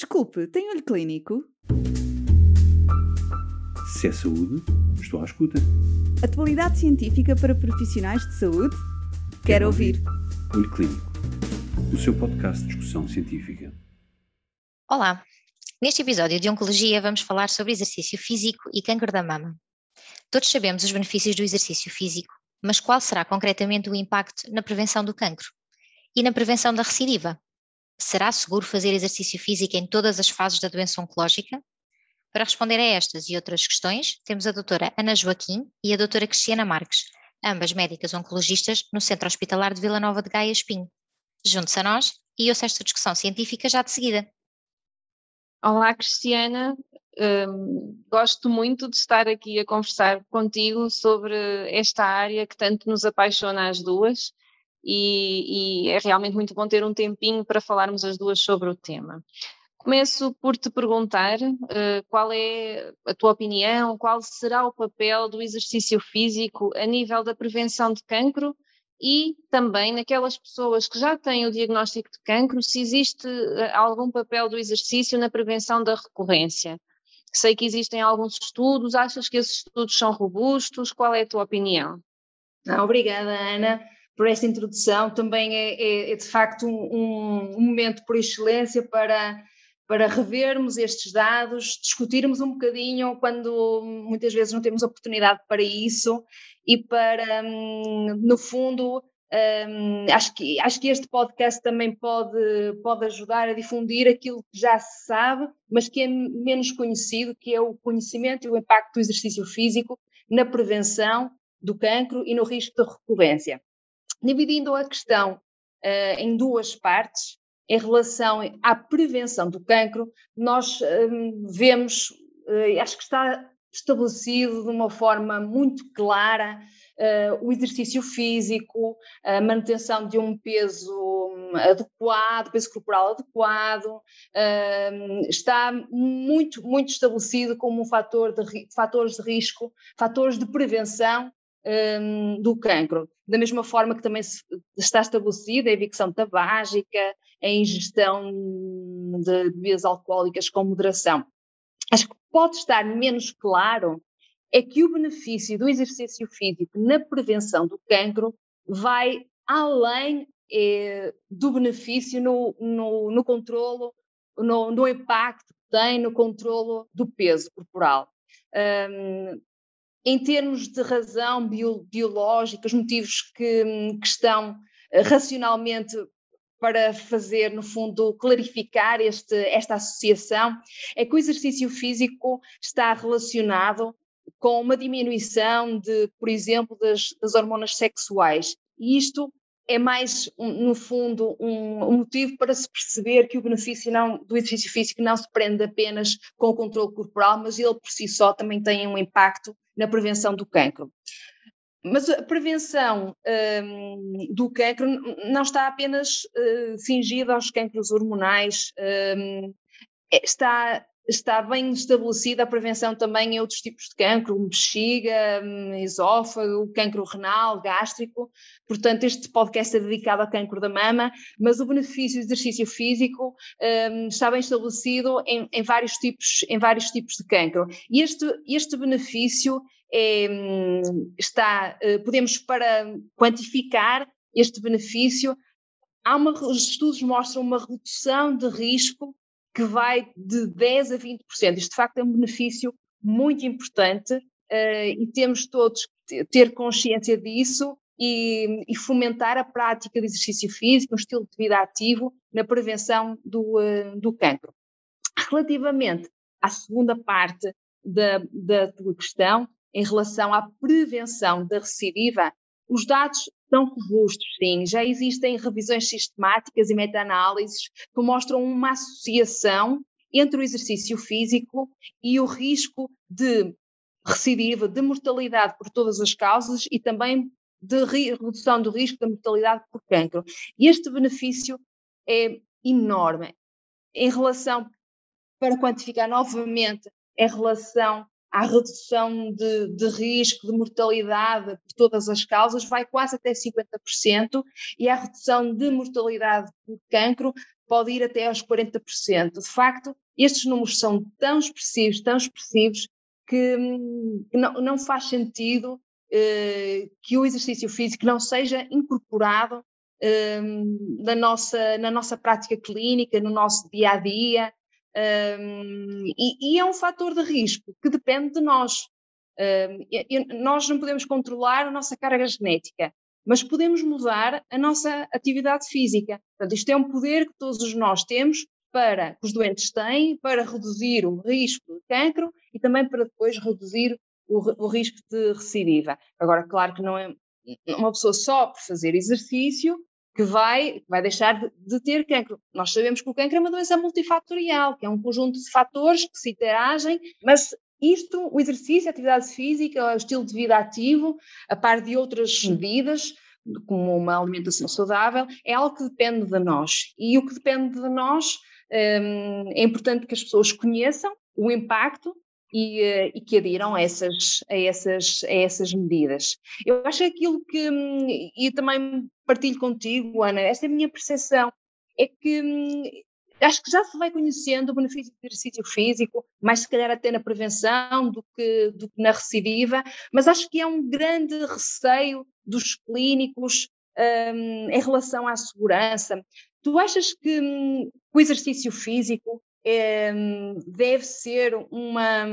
Desculpe, tem olho clínico? Se é saúde, estou à escuta. Atualidade científica para profissionais de saúde? Quero, Quero ouvir. ouvir. Olho Clínico, o seu podcast de discussão científica. Olá, neste episódio de Oncologia vamos falar sobre exercício físico e câncer da mama. Todos sabemos os benefícios do exercício físico, mas qual será concretamente o impacto na prevenção do cancro e na prevenção da recidiva? Será seguro fazer exercício físico em todas as fases da doença oncológica? Para responder a estas e outras questões, temos a doutora Ana Joaquim e a doutora Cristiana Marques, ambas médicas oncologistas no Centro Hospitalar de Vila Nova de Gaia Espinho. Junte-se a nós e ouça esta discussão científica já de seguida. Olá, Cristiana. Um, gosto muito de estar aqui a conversar contigo sobre esta área que tanto nos apaixona às duas e, e, é realmente muito bom ter um tempinho para falarmos as duas sobre o tema. Começo por te perguntar uh, qual é a tua opinião, qual será o papel do exercício físico a nível da prevenção de cancro e também naquelas pessoas que já têm o diagnóstico de cancro, se existe uh, algum papel do exercício na prevenção da recorrência. Sei que existem alguns estudos, achas que esses estudos são robustos? Qual é a tua opinião? Obrigada, Ana por esta introdução. Também é, é, é de facto um, um, momento por excelência para, para revermos estes dados, discutirmos um bocadinho quando muitas vezes não temos oportunidade para isso e para, hum, no fundo, um, acho, que, acho que este podcast também pode, pode ajudar a difundir aquilo que já se sabe, mas que é menos conhecido, que é o conhecimento e o impacto do exercício físico na prevenção do cancro e no risco de recorrência dividindo a questão uh, em duas partes, em relação à prevenção do cancro, nós um, vemos, uh, acho que está estabelecido de uma forma muito clara uh, o exercício físico, a manutenção de um peso hum, adequado, peso corporal adequado, uh, está muito, muito estabelecido como um fator de fatores de risco, fatores de prevenção um, do cancro. Da mesma forma que também está estabelecida a evicção tabágica, a ingestão de bebidas alcoólicas com moderação. Acho que pode estar menos claro é que o benefício do exercício físico na prevenção do cancro vai além eh, do benefício no, no, no controlo, no, no, impacto que tem no controlo do peso corporal. Um, em termos de razão bio, biológica, os motivos que, que estão eh, racionalmente para fazer, no fundo, clarificar este, esta associação, é que o exercício físico está relacionado com uma diminuição de, por exemplo, das, das hormonas sexuais. E isto é mais, no fundo, um, um, motivo para se perceber que o benefício não, do exercício físico não se prende apenas com o controle corporal, mas ele por si só também tem um impacto na prevenção do cancro. Mas a prevenção um, do cancro não está apenas uh, fingida aos cancros hormonais, um, está está bem estabelecida a prevenção também em outros tipos de cancro, bexiga, esófago, cancro renal, gástrico. Portanto, este podcast é dedicado ao cancro da mama, mas o benefício do exercício físico um, está bem estabelecido em, em, vários tipos, em vários tipos de cancro. E este, este benefício é, hum, está, eh, podemos para quantificar este benefício, há uma, os estudos mostram uma redução de risco que vai de 10% a 20%. Isto de facto é um benefício muito importante uh, e temos todos que ter consciência disso e, e, fomentar a prática de exercício físico, um estilo de vida ativo na prevenção do, uh, do cancro. Relativamente à segunda parte da, da tua questão, em relação à prevenção da recidiva, os dados são robustos, sim. Já existem revisões sistemáticas e meta-análises que mostram uma associação entre o exercício físico e o risco de recidiva, de mortalidade por todas as causas e também de redução do risco da mortalidade por cancro. E este benefício é enorme. Em relação, para quantificar novamente, em relação à redução de, de, risco de mortalidade por todas as causas vai quase até 50% e a redução de mortalidade por cancro pode ir até aos 40%. De facto, estes números são tão expressivos, tão expressivos, que, não, não faz sentido eh, que o exercício físico não seja incorporado eh, na, nossa, na nossa prática clínica, no nosso dia a dia. Eh, e, e, é um fator de risco que depende de nós. nós não podemos controlar a nossa carga genética, mas podemos mudar a nossa atividade física. Portanto, isto é um poder que todos nós temos para que os doentes têm, para reduzir o risco de cancro e também para depois reduzir o, o risco de recidiva. Agora, claro que não é uma pessoa só por fazer exercício que vai, vai deixar de, de, ter cancro. Nós sabemos que o cancro é uma doença multifatorial, que é um conjunto de fatores que se interagem, mas isto, o exercício, a atividade física, o estilo de vida ativo, a par de outras medidas, como uma alimentação saudável, é algo que depende de nós. E o que depende de nós hum, é importante que as pessoas conheçam o impacto e, eh, e, que adiram a essas, a, essas, a essas medidas. Eu acho que aquilo que, hum, e também partilho contigo, Ana, essa é a minha percepção, é que hum, acho que já se vai conhecendo o benefício do exercício físico, mais se calhar até na prevenção do que, do que na recidiva, mas acho que é um grande receio dos clínicos um, em relação à segurança. Tu achas que um, o exercício físico é, deve ser uma,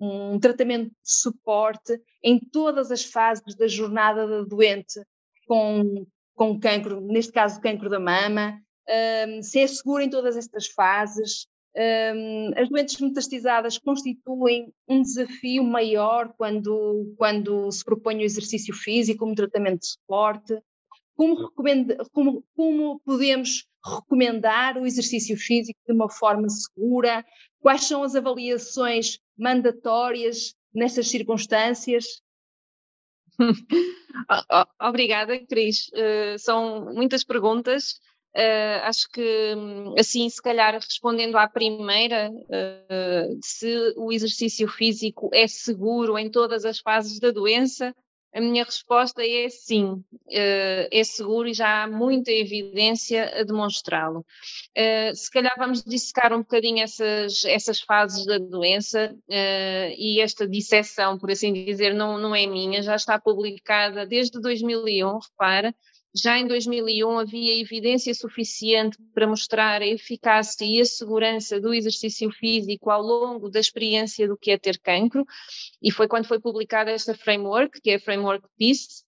um tratamento de suporte em todas as fases da jornada da doente com, com cancro, neste caso cancro da mama, um, se é seguro em todas estas fases. Um, as doentes metastizadas constituem um desafio maior quando, quando se propõe o exercício físico como tratamento de suporte. Como, como, como podemos recomendar o exercício físico de uma forma segura? Quais são as avaliações mandatórias nestas circunstâncias? Obrigada, Cris. Uh, são muitas perguntas. Uh, acho que, hum, assim, se calhar respondendo à primeira, uh, se o exercício físico é seguro em todas as fases da doença, a minha resposta é sim, uh, é seguro e já há muita evidência a demonstrá-lo. se calhar vamos dissecar um bocadinho essas, essas fases da doença e esta disseção, por assim dizer, não, não é minha, já está publicada desde 2001, repara, já em 2001 havia evidência suficiente para mostrar a eficácia e a segurança do exercício físico ao longo da experiência do que é ter cancro, e foi quando foi publicada esta framework, que é a Framework PEACE,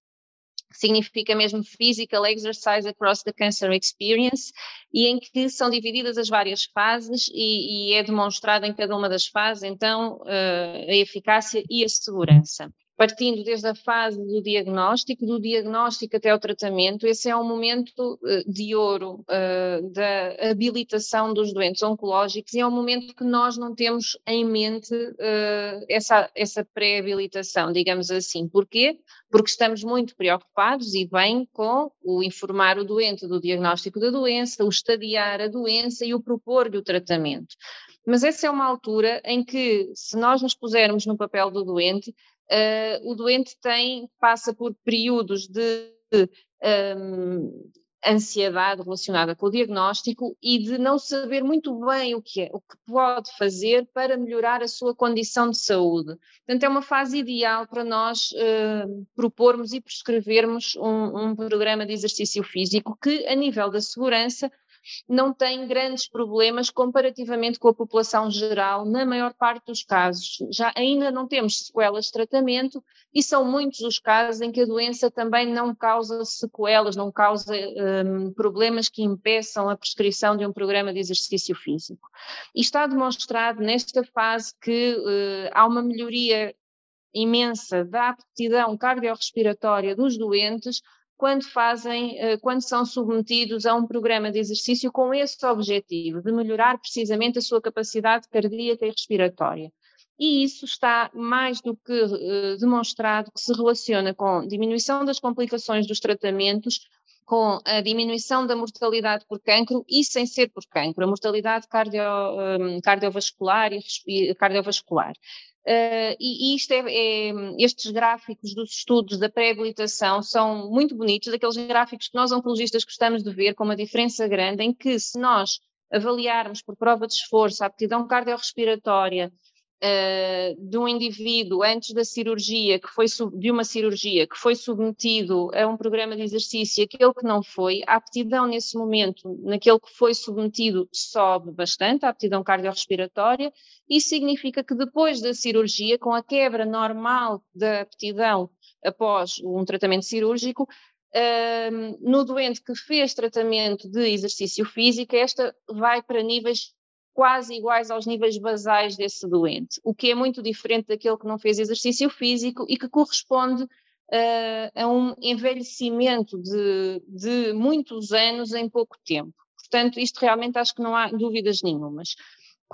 significa mesmo Physical Exercise Across the Cancer Experience, e em que são divididas as várias fases e, e é demonstrada em cada uma das fases, então, uh, a eficácia e a segurança partindo desde a fase do diagnóstico, do diagnóstico até o tratamento, esse é um momento uh, de ouro uh, da habilitação dos doentes oncológicos e é um momento que nós não temos em mente uh, essa, essa pré-habilitação, digamos assim. Porquê? Porque estamos muito preocupados e bem com o informar o doente do diagnóstico da doença, o estadiar a doença e o propor-lhe o tratamento. Mas essa é uma altura em que, se nós nos pusermos no papel do doente, uh, o doente tem, passa por períodos de um, ansiedade relacionada com o diagnóstico e de não saber muito bem o que é, o que pode fazer para melhorar a sua condição de saúde. Portanto, é uma fase ideal para nós uh, propormos e prescrevermos um, um programa de exercício físico que, a nível da segurança, não tem grandes problemas comparativamente com a população geral, na maior parte dos casos. Já ainda não temos sequelas de tratamento e são muitos os casos em que a doença também não causa sequelas, não causa um, problemas que impeçam a prescrição de um programa de exercício físico. E está demonstrado nesta fase que uh, há uma melhoria imensa da aptidão cardiorrespiratória dos doentes quando fazem, eh, quando são submetidos a um programa de exercício com esse objetivo, de melhorar precisamente a sua capacidade cardíaca e respiratória. E isso está mais do que uh, demonstrado que se relaciona com diminuição das complicações dos tratamentos, com a diminuição da mortalidade por cancro e sem ser por cancro, a mortalidade cardio, um, cardiovascular e cardiovascular. Uh, e, isto é, é, estes gráficos dos estudos da pré-habilitação são muito bonitos, aqueles gráficos que nós oncologistas gostamos de ver, com uma diferença grande, em que se nós avaliarmos por prova de esforço a aptidão cardiorrespiratória uh, de um indivíduo antes da cirurgia, que foi de uma cirurgia que foi submetido a um programa de exercício, aquele que não foi, a aptidão nesse momento, naquele que foi submetido, sobe bastante, a aptidão cardiorrespiratória, isso significa que depois da cirurgia, com a quebra normal da aptidão após um tratamento cirúrgico, Uh, no doente que fez tratamento de exercício físico, esta vai para níveis quase iguais aos níveis basais desse doente, o que é muito diferente daquele que não fez exercício físico e que corresponde uh, a um envelhecimento de, de muitos anos em pouco tempo. Portanto, isto realmente acho que não há dúvidas nenhumas.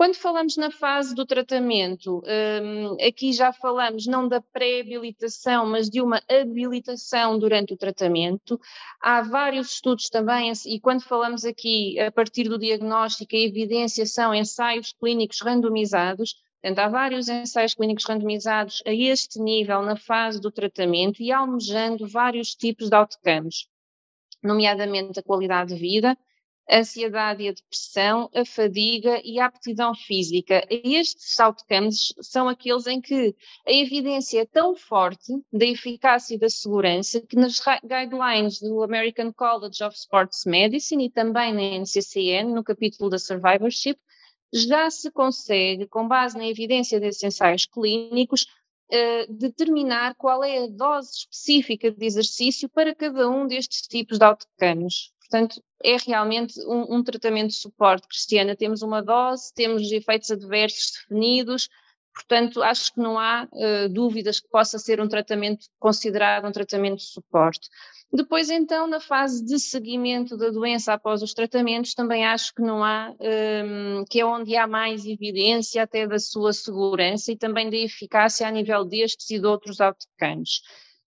Quando falamos na fase do tratamento, um, aqui já falamos não da pré-habilitação, mas de uma habilitação durante o tratamento. Há vários estudos também, e quando falamos aqui a partir do diagnóstico, a evidência são ensaios clínicos randomizados. Portanto, há vários ensaios clínicos randomizados a este nível na fase do tratamento e almejando vários tipos de outcomes, nomeadamente a qualidade de vida, a ansiedade e a depressão, a fadiga e a aptidão física. Estes outcomes são aqueles em que a evidência é tão forte da eficácia e da segurança que nas guidelines do American College of Sports Medicine e também na NCCN, no capítulo da survivorship, já se consegue, com base na evidência desses ensaios clínicos, Uh, determinar qual é a dose específica de exercício para cada um destes tipos de outcomes. Portanto, é realmente um, um, tratamento de suporte, Cristiana. Temos uma dose, temos efeitos adversos definidos, portanto, acho que não há uh, dúvidas que possa ser um tratamento considerado um tratamento de suporte. Depois, então, na fase de seguimento da doença após os tratamentos, também acho que não há, um, que é onde há mais evidência até da sua segurança e também da eficácia a nível destes e de outros autocanos.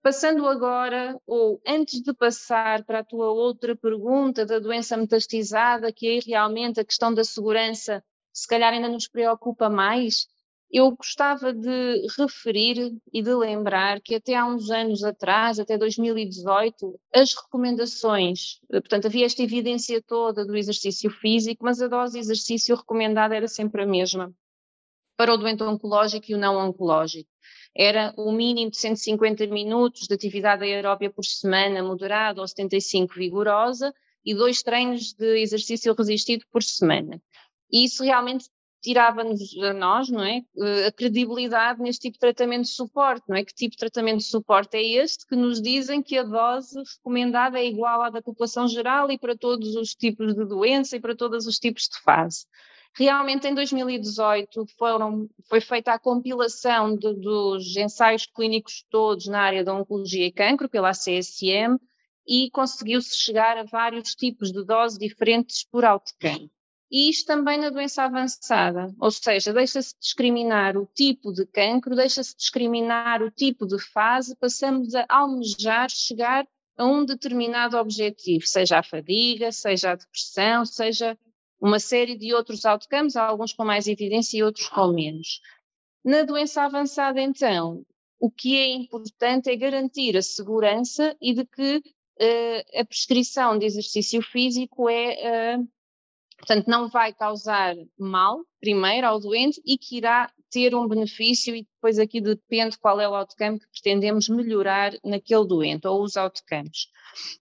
Passando agora, ou antes de passar para a tua outra pergunta da doença metastizada, que aí realmente a questão da segurança se calhar ainda nos preocupa mais, eu gostava de referir e de lembrar que até há uns anos atrás, até 2018, as recomendações, portanto, havia esta evidência toda do exercício físico, mas a dose de exercício recomendada era sempre a mesma para o doente oncológico e o não oncológico era o mínimo de 150 minutos de atividade aeróbia por semana, moderada ou 75 vigorosa, e dois treinos de exercício resistido por semana. E isso realmente tirava-nos a nós, não é, eh, a credibilidade neste tipo de tratamento de suporte, não é? Que tipo de tratamento de suporte é este que nos dizem que a dose recomendada é igual à da população geral e para todos os tipos de doença e para todos os tipos de fase. Realmente, em 2018, foram, foi feita a compilação de, dos ensaios clínicos todos na área da oncologia e cancro pela CSM e conseguiu-se chegar a vários tipos de doses diferentes por outcome. E isto também na doença avançada, ou seja, deixa-se discriminar o tipo de cancro, deixa-se discriminar o tipo de fase, passamos a almejar chegar a um determinado objetivo, seja a fadiga, seja a depressão, seja uma série de outros outcomes, alguns com mais evidência e outros com menos. Na doença avançada, então, o que é importante é garantir a segurança e de que uh, a prescrição de exercício físico é, uh, portanto, não vai causar mal, primeiro, ao doente e que irá ter um benefício e depois aqui depende qual é o outcome que pretendemos melhorar naquele doente ou os outcomes.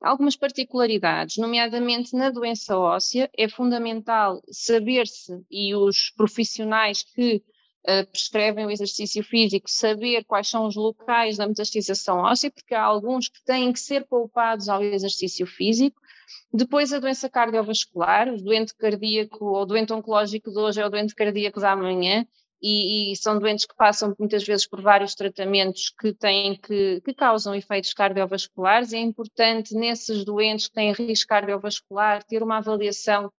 Algumas particularidades, nomeadamente na doença óssea, é fundamental saber-se e os profissionais que uh, prescrevem o exercício físico saber quais são os locais da metastização óssea, porque há alguns que têm que ser poupados ao exercício físico. Depois a doença cardiovascular, o doente cardíaco ou doente oncológico de hoje é o doente cardíaco da manhã, e, e, são doentes que passam muitas vezes por vários tratamentos que têm que, que causam efeitos cardiovasculares. É importante nesses doentes que têm risco cardiovascular ter uma avaliação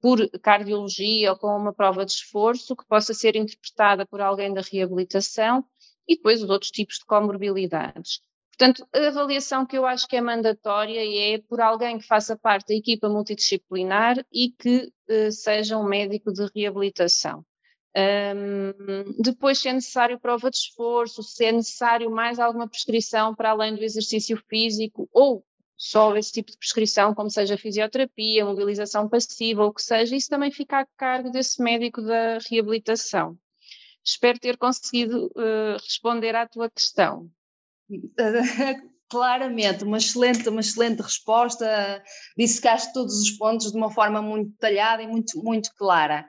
por cardiologia ou com uma prova de esforço que possa ser interpretada por alguém da reabilitação e depois os outros tipos de comorbilidades. Portanto, a avaliação que eu acho que é mandatória é por alguém que faça parte da equipa multidisciplinar e que uh, seja um médico de reabilitação. Um, depois, se é necessário prova de esforço, se é necessário mais alguma prescrição para além do exercício físico, ou só esse tipo de prescrição, como seja fisioterapia, mobilização passiva, ou o que seja, isso também fica a cargo desse médico da reabilitação. Espero ter conseguido uh, responder à tua questão. Claramente, uma excelente, uma excelente resposta. Dissecaste todos os pontos de uma forma muito detalhada e muito, muito clara.